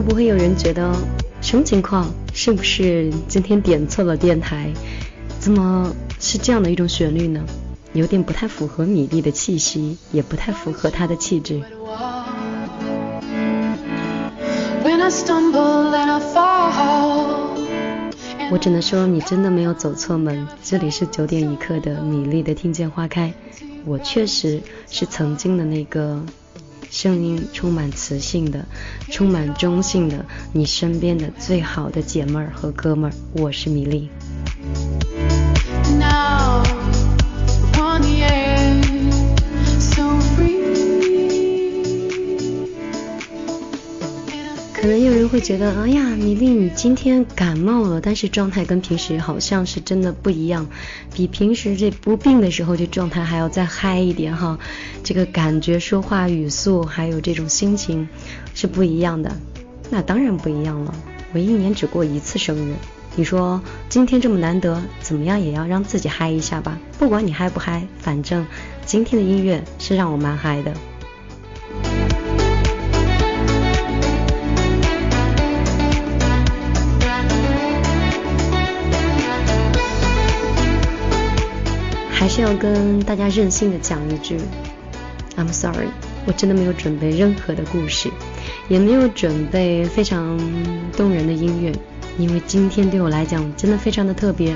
会不会有人觉得什么情况？是不是今天点错了电台？怎么是这样的一种旋律呢？有点不太符合米粒的气息，也不太符合她的气质。我只能说，你真的没有走错门。这里是九点一刻的米粒的听见花开。我确实是曾经的那个声音充满磁性的、充满中性的，你身边的最好的姐妹儿和哥们儿。我是米粒。会觉得，哎呀，米粒，你今天感冒了，但是状态跟平时好像是真的不一样，比平时这不病的时候这状态还要再嗨一点哈，这个感觉、说话语速还有这种心情是不一样的。那当然不一样了，我一年只过一次生日，你说今天这么难得，怎么样也要让自己嗨一下吧？不管你嗨不嗨，反正今天的音乐是让我蛮嗨的。还是要跟大家任性的讲一句，I'm sorry，我真的没有准备任何的故事，也没有准备非常动人的音乐，因为今天对我来讲真的非常的特别。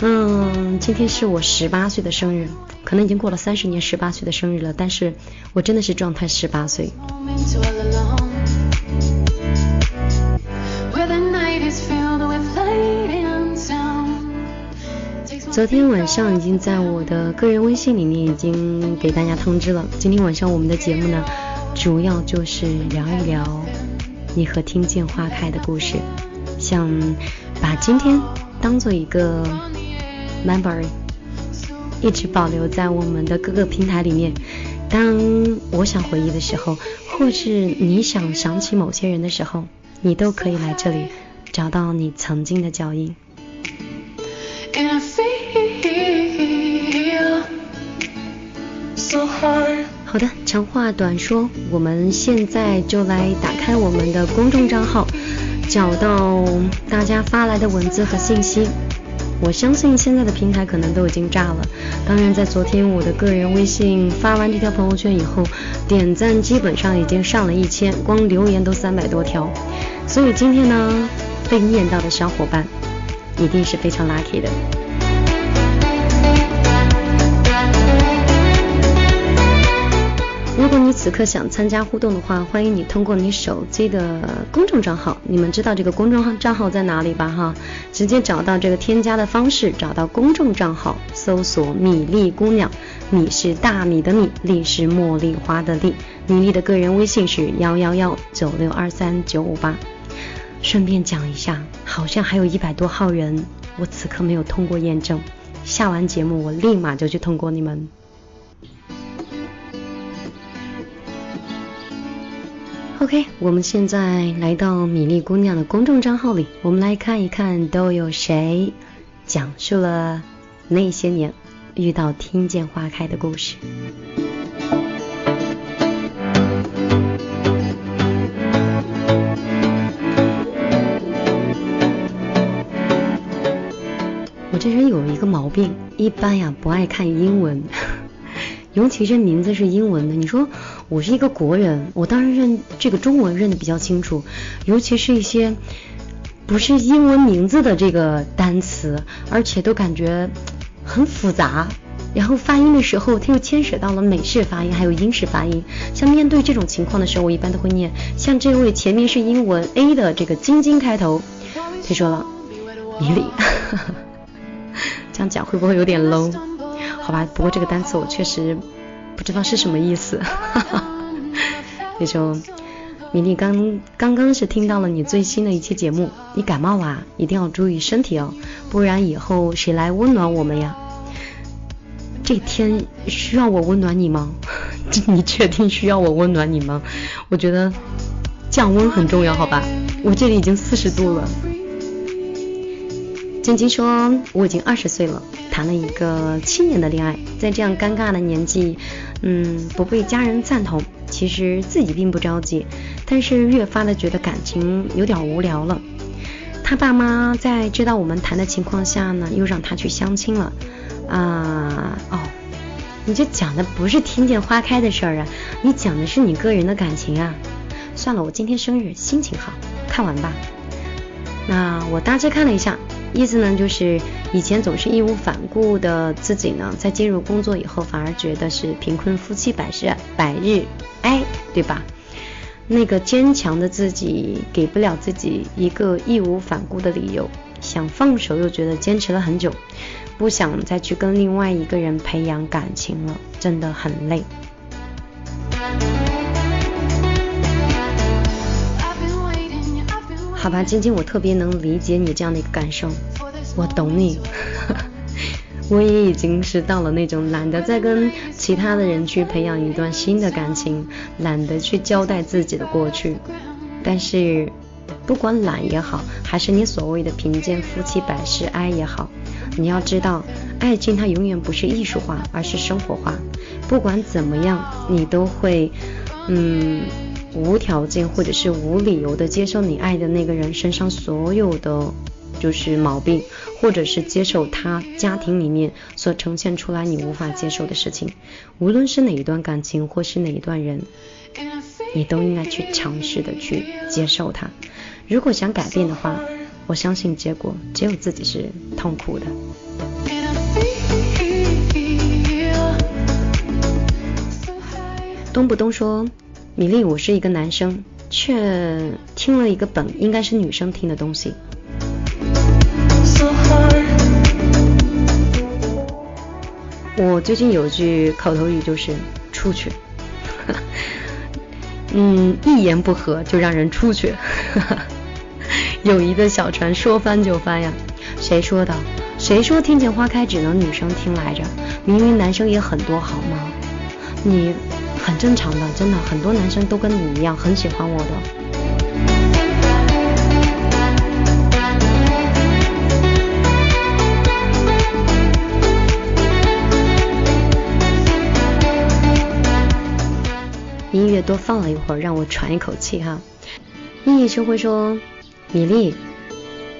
嗯，今天是我十八岁的生日，可能已经过了三十年十八岁的生日了，但是我真的是状态十八岁。昨天晚上已经在我的个人微信里面已经给大家通知了。今天晚上我们的节目呢，主要就是聊一聊你和听见花开的故事，想把今天当做一个 memory，一直保留在我们的各个平台里面。当我想回忆的时候，或是你想想起某些人的时候，你都可以来这里找到你曾经的脚印。长话短说，我们现在就来打开我们的公众账号，找到大家发来的文字和信息。我相信现在的平台可能都已经炸了。当然，在昨天我的个人微信发完这条朋友圈以后，点赞基本上已经上了一千，光留言都三百多条。所以今天呢，被念到的小伙伴一定是非常 lucky 的。此刻想参加互动的话，欢迎你通过你手机的公众账号，你们知道这个公众号账号在哪里吧？哈，直接找到这个添加的方式，找到公众账号，搜索“米粒姑娘”，米是大米的米，粒是茉莉花的粒。米粒的个人微信是幺幺幺九六二三九五八。顺便讲一下，好像还有一百多号人，我此刻没有通过验证，下完节目我立马就去通过你们。OK，我们现在来到米粒姑娘的公众账号里，我们来看一看都有谁讲述了那些年遇到听见花开的故事。我这人有一个毛病，一般呀不爱看英文。尤其这名字是英文的，你说我是一个国人，我当然认这个中文认得比较清楚，尤其是一些不是英文名字的这个单词，而且都感觉很复杂，然后发音的时候它又牵扯到了美式发音还有英式发音。像面对这种情况的时候，我一般都会念，像这位前面是英文 A 的这个晶晶开头，他说了，米粒，这样讲会不会有点 low？好吧，不过这个单词我确实不知道是什么意思。哈哈那就米粒刚刚刚是听到了你最新的一期节目，你感冒啦，一定要注意身体哦，不然以后谁来温暖我们呀？这天需要我温暖你吗？你确定需要我温暖你吗？我觉得降温很重要，好吧？我这里已经四十度了。晶晶说：“我已经二十岁了，谈了一个七年的恋爱，在这样尴尬的年纪，嗯，不被家人赞同，其实自己并不着急。但是越发的觉得感情有点无聊了。他爸妈在知道我们谈的情况下呢，又让他去相亲了。啊，哦，你这讲的不是听见花开的事儿啊，你讲的是你个人的感情啊。算了，我今天生日，心情好，看完吧。那我大致看了一下，意思呢就是以前总是义无反顾的自己呢，在进入工作以后，反而觉得是贫困夫妻百事百日哀，对吧？那个坚强的自己给不了自己一个义无反顾的理由，想放手又觉得坚持了很久，不想再去跟另外一个人培养感情了，真的很累。好吧，晶晶，我特别能理解你这样的一个感受，我懂你。我也已经是到了那种懒得再跟其他的人去培养一段新的感情，懒得去交代自己的过去。但是，不管懒也好，还是你所谓的贫贱夫妻百事哀也好，你要知道，爱情它永远不是艺术化，而是生活化。不管怎么样，你都会，嗯。无条件或者是无理由的接受你爱的那个人身上所有的就是毛病，或者是接受他家庭里面所呈现出来你无法接受的事情，无论是哪一段感情或是哪一段人，你都应该去尝试的去接受他。如果想改变的话，我相信结果只有自己是痛苦的。东不东说。米粒，我是一个男生，却听了一个本应该是女生听的东西。我最近有句口头语就是出去，嗯，一言不合就让人出去。哈哈友谊的小船说翻就翻呀，谁说的？谁说听见花开只能女生听来着？明明男生也很多好吗？你。很正常的，真的，很多男生都跟你一样很喜欢我的。音乐多放了一会儿，让我喘一口气哈。夜夜生会说：“米粒，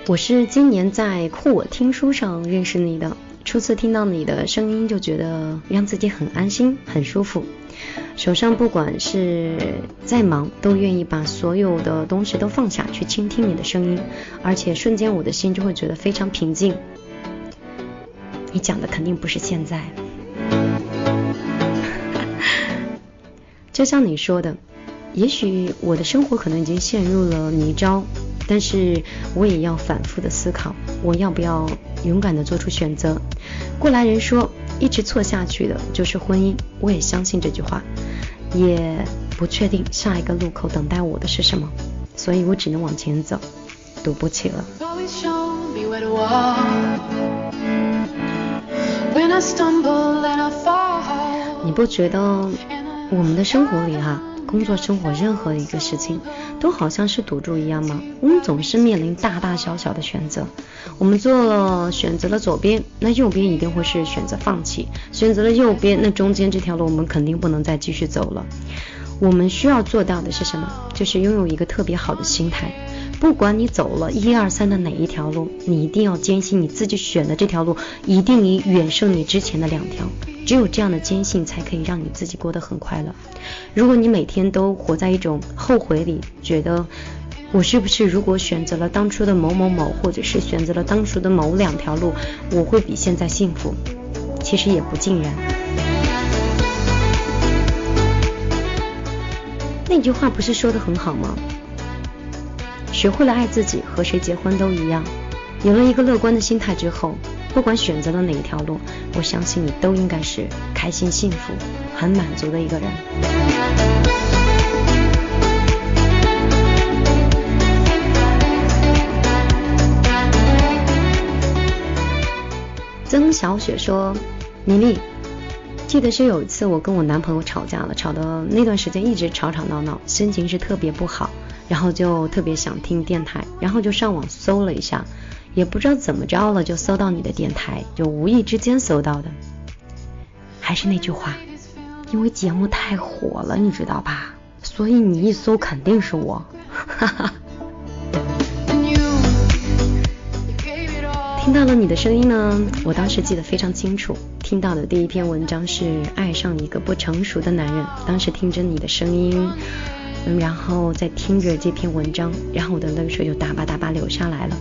我是今年在酷我听书上认识你的，初次听到你的声音就觉得让自己很安心，很舒服。”手上不管是再忙，都愿意把所有的东西都放下去倾听你的声音，而且瞬间我的心就会觉得非常平静。你讲的肯定不是现在，就像你说的，也许我的生活可能已经陷入了泥沼，但是我也要反复的思考，我要不要勇敢的做出选择。过来人说。一直错下去的就是婚姻，我也相信这句话，也不确定下一个路口等待我的是什么，所以我只能往前走，赌不起了。你不觉得我们的生活里哈？工作、生活，任何一个事情，都好像是赌注一样吗？我们总是面临大大小小的选择。我们做了选择了左边，那右边一定会是选择放弃；选择了右边，那中间这条路我们肯定不能再继续走了。我们需要做到的是什么？就是拥有一个特别好的心态。不管你走了一二三的哪一条路，你一定要坚信你自己选的这条路一定以远胜你之前的两条。只有这样的坚信，才可以让你自己过得很快乐。如果你每天都活在一种后悔里，觉得我是不是如果选择了当初的某某某，或者是选择了当初的某两条路，我会比现在幸福？其实也不尽然。那句话不是说的很好吗？学会了爱自己，和谁结婚都一样。有了一个乐观的心态之后。不管选择了哪一条路，我相信你都应该是开心、幸福、很满足的一个人。曾小雪说：“米粒，记得是有一次我跟我男朋友吵架了，吵的那段时间一直吵吵闹闹，心情是特别不好，然后就特别想听电台，然后就上网搜了一下。”也不知道怎么着了，就搜到你的电台，就无意之间搜到的。还是那句话，因为节目太火了，你知道吧？所以你一搜肯定是我，哈哈。听到了你的声音呢，我当时记得非常清楚。听到的第一篇文章是爱上一个不成熟的男人，当时听着你的声音，然后再听着这篇文章，然后我的泪水就哒吧哒吧流下来了，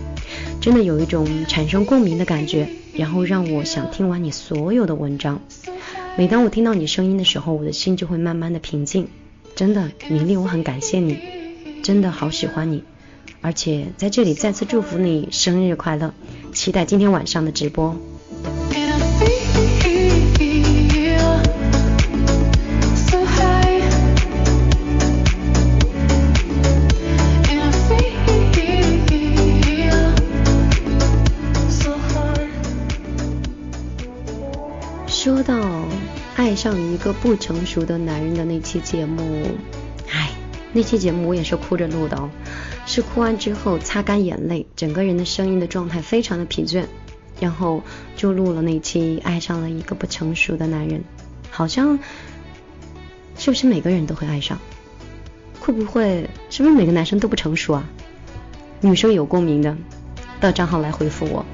真的有一种产生共鸣的感觉，然后让我想听完你所有的文章。每当我听到你声音的时候，我的心就会慢慢的平静。真的，明丽，我很感谢你，真的好喜欢你，而且在这里再次祝福你生日快乐，期待今天晚上的直播。一个不成熟的男人的那期节目，唉，那期节目我也是哭着录的哦，是哭完之后擦干眼泪，整个人的声音的状态非常的疲倦，然后就录了那期爱上了一个不成熟的男人，好像是不是每个人都会爱上？会不会是不是每个男生都不成熟啊？女生有共鸣的，到账号来回复我。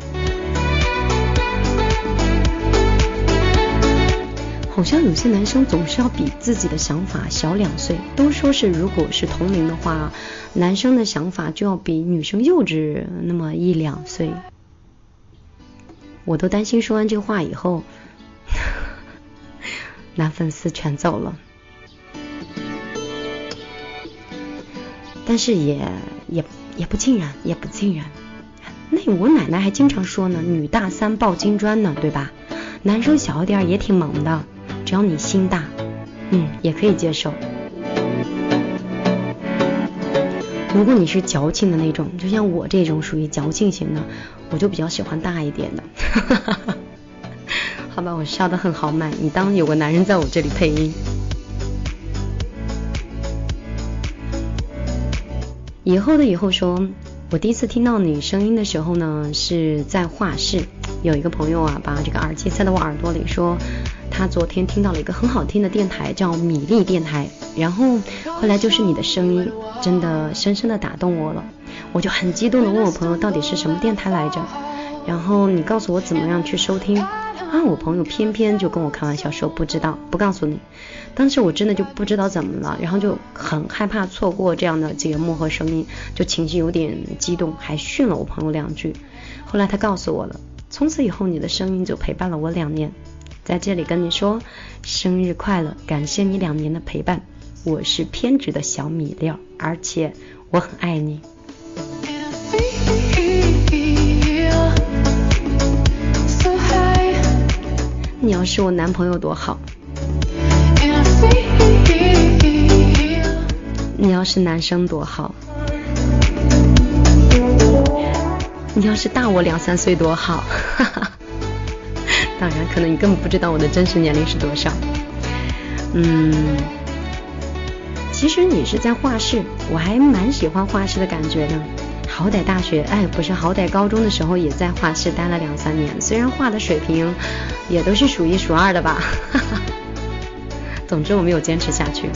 好像有些男生总是要比自己的想法小两岁，都说是如果是同龄的话，男生的想法就要比女生幼稚那么一两岁。我都担心说完这话以后，男粉丝全走了。但是也也也不尽然，也不尽然。那我奶奶还经常说呢，女大三抱金砖呢，对吧？男生小一点也挺萌的。只要你心大，嗯，也可以接受。如果你是矫情的那种，就像我这种属于矫情型的，我就比较喜欢大一点的。好吧，我笑得很豪迈，你当有个男人在我这里配音。以后的以后说，我第一次听到你声音的时候呢，是在画室，有一个朋友啊，把这个耳机塞到我耳朵里说。他昨天听到了一个很好听的电台，叫米粒电台，然后后来就是你的声音，真的深深的打动我了，我就很激动的问我朋友到底是什么电台来着，然后你告诉我怎么样去收听，啊，我朋友偏偏就跟我开玩笑说不知道，不告诉你，当时我真的就不知道怎么了，然后就很害怕错过这样的节目和声音，就情绪有点激动，还训了我朋友两句，后来他告诉我了，从此以后你的声音就陪伴了我两年。在这里跟你说生日快乐，感谢你两年的陪伴。我是偏执的小米粒，而且我很爱你。你要是我男朋友多好，你要是男生多好，你要是大我两三岁多好，哈哈。当然，可能你根本不知道我的真实年龄是多少。嗯，其实你是在画室，我还蛮喜欢画室的感觉的。好歹大学，哎，不是，好歹高中的时候也在画室待了两三年，虽然画的水平也都是数一数二的吧。哈 哈总之，我没有坚持下去。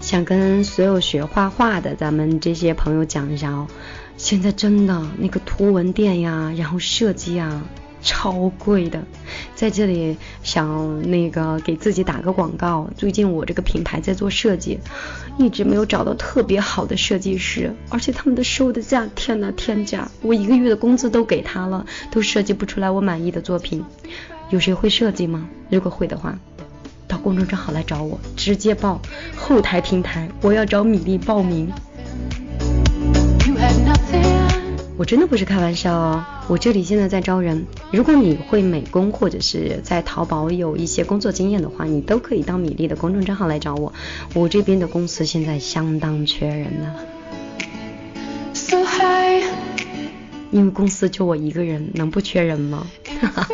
想跟所有学画画的咱们这些朋友讲一下哦。现在真的那个图文店呀，然后设计啊，超贵的。在这里想那个给自己打个广告，最近我这个品牌在做设计，一直没有找到特别好的设计师，而且他们的收的价，天呐天价，我一个月的工资都给他了，都设计不出来我满意的作品。有谁会设计吗？如果会的话，到公众账号来找我，直接报后台平台，我要找米粒报名。我真的不是开玩笑哦，我这里现在在招人，如果你会美工或者是在淘宝有一些工作经验的话，你都可以到米粒的公众账号来找我，我这边的公司现在相当缺人呢。因为公司就我一个人，能不缺人吗？哈哈。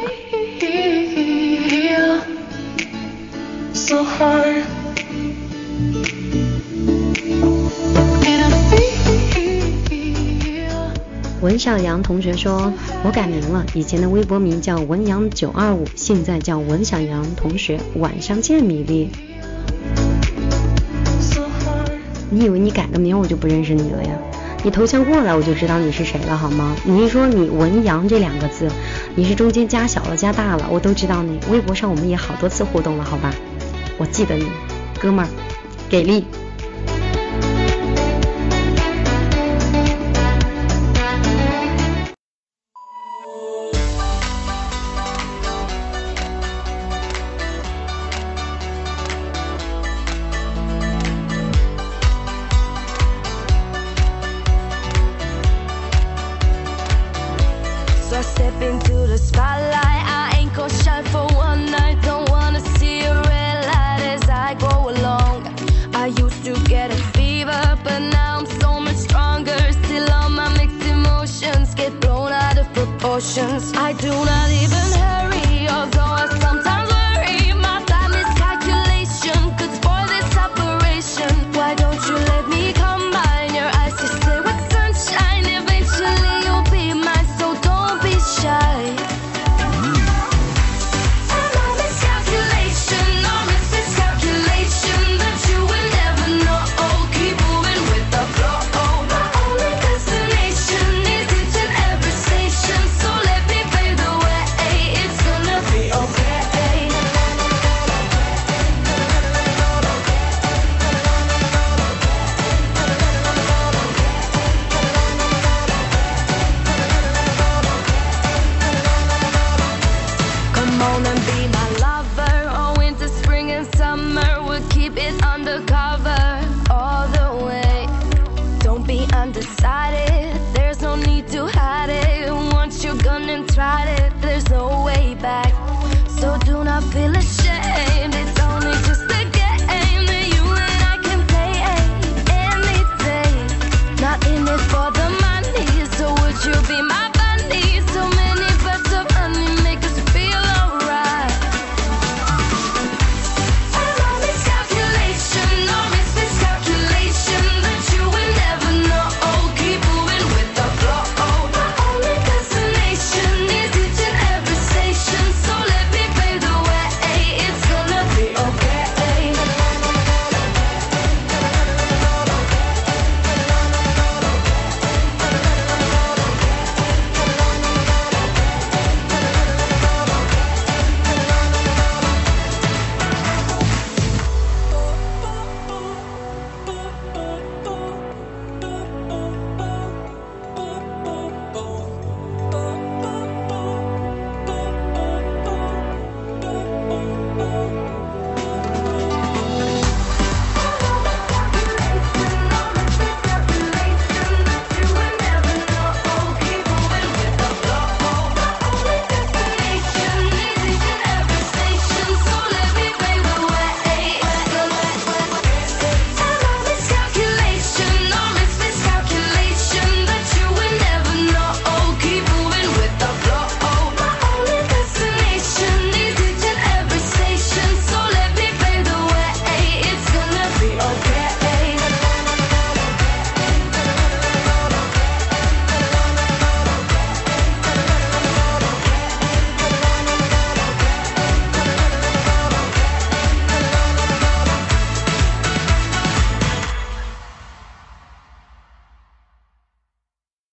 文小阳同学说：“我改名了，以前的微博名叫文阳九二五，现在叫文小阳同学。晚上见，米粒。”你以为你改个名我就不认识你了呀？你头像过来我就知道你是谁了好吗？你一说你文阳这两个字，你是中间加小了加大了，我都知道你。微博上我们也好多次互动了，好吧？我记得你，哥们儿，给力。